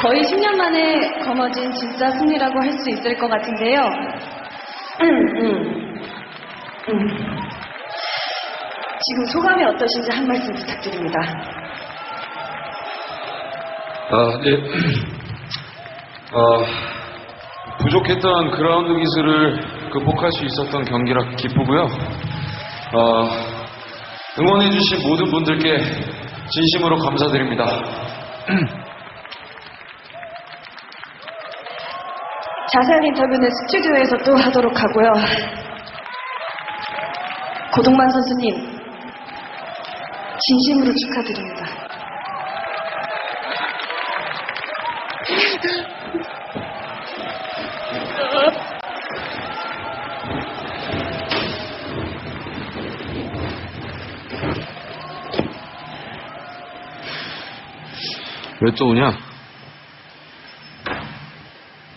거의 10년 만에 거머쥔 진짜 승리라고 할 수 있을 것 같은데요. 음, 음, 음. 지금 소감이 어떠신지 한 말씀 부탁드립니다. 아, 네. 아, 부족했던 그라운드 기술을 극복할 수 있었던 경기라 기쁘고요. 아, 응원해주신 모든 분들께 진심으로 감사드립니다. 자세한 인터뷰는 스튜디오에서 또 하도록 하고요. 고동만 선수님, 진심으로 축하드립니다. 왜 또 오냐?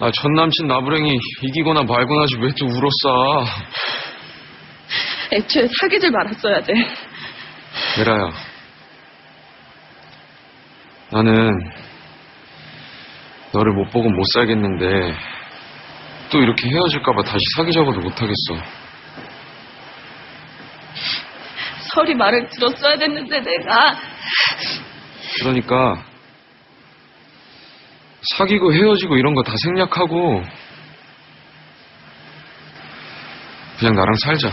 아, 전 남친 나부랭이 이기거나 말거나 하지 왜 또 울었어? 애초에 사귀질 말았어야 돼. 베라야. 나는 너를 못 보고 못 살겠는데 또 이렇게 헤어질까봐 다시 사귀자고도 못하겠어. 설이 말을 들었어야 됐는데 내가 그러니까 사귀고 헤어지고 이런 거 다 생략하고 그냥 나랑 살자.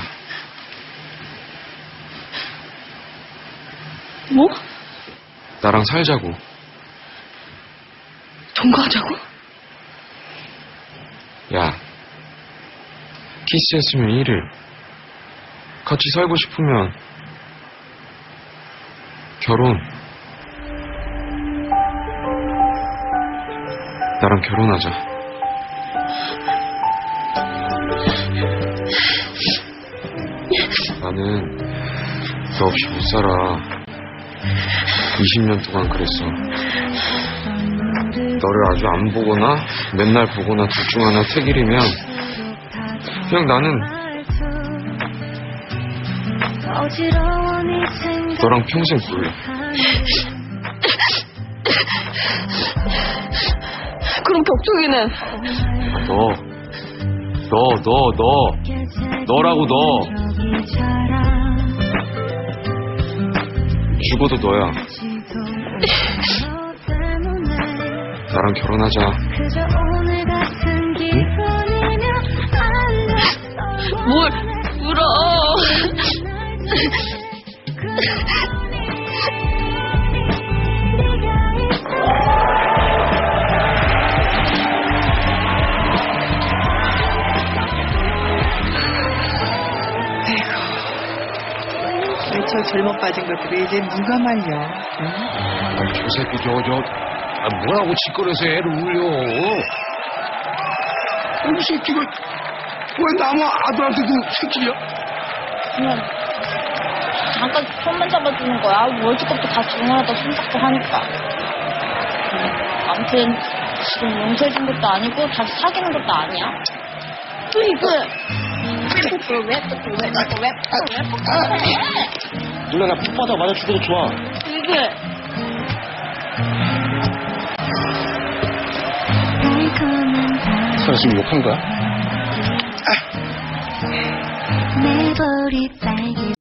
뭐? 나랑 살자고. 동거하자고? 야, 키스했으면 1일. 같이 살고 싶으면 결혼. 나랑 결혼하자. 나는 너 없이 못 살아. 20년 동안 그랬어. 너를 아주 안 보거나 맨날 보거나 둘 중 하나 택일이면 그냥 나는 너랑 평생 볼래. 그럼 격투기는 너, 너, 너, 너, 너라고 너. 죽어도 너야. 나랑 결혼하자. 저 젊어 빠진 것들이 이제 누가 말려? 응? 아, 저 새끼 저, 저, 아, 뭐라고 짓거려서 애를 울려. 이 새끼가 왜 나무 아들한테도 새끼야? 그냥 잠깐 손만 잡아주는 거야. 월드컵도 같이 응원하다 손잡고 하니까. 음, 아무튼 지금 용서해준 것도 아니고 다시 사귀는 것도 아니야. 으이그 왜 왜 왜왜왜 누나 나 풋바다 맞아 죽어도 좋아. 으이그 사라 지금 욕한 거야? 내 볼이 빨개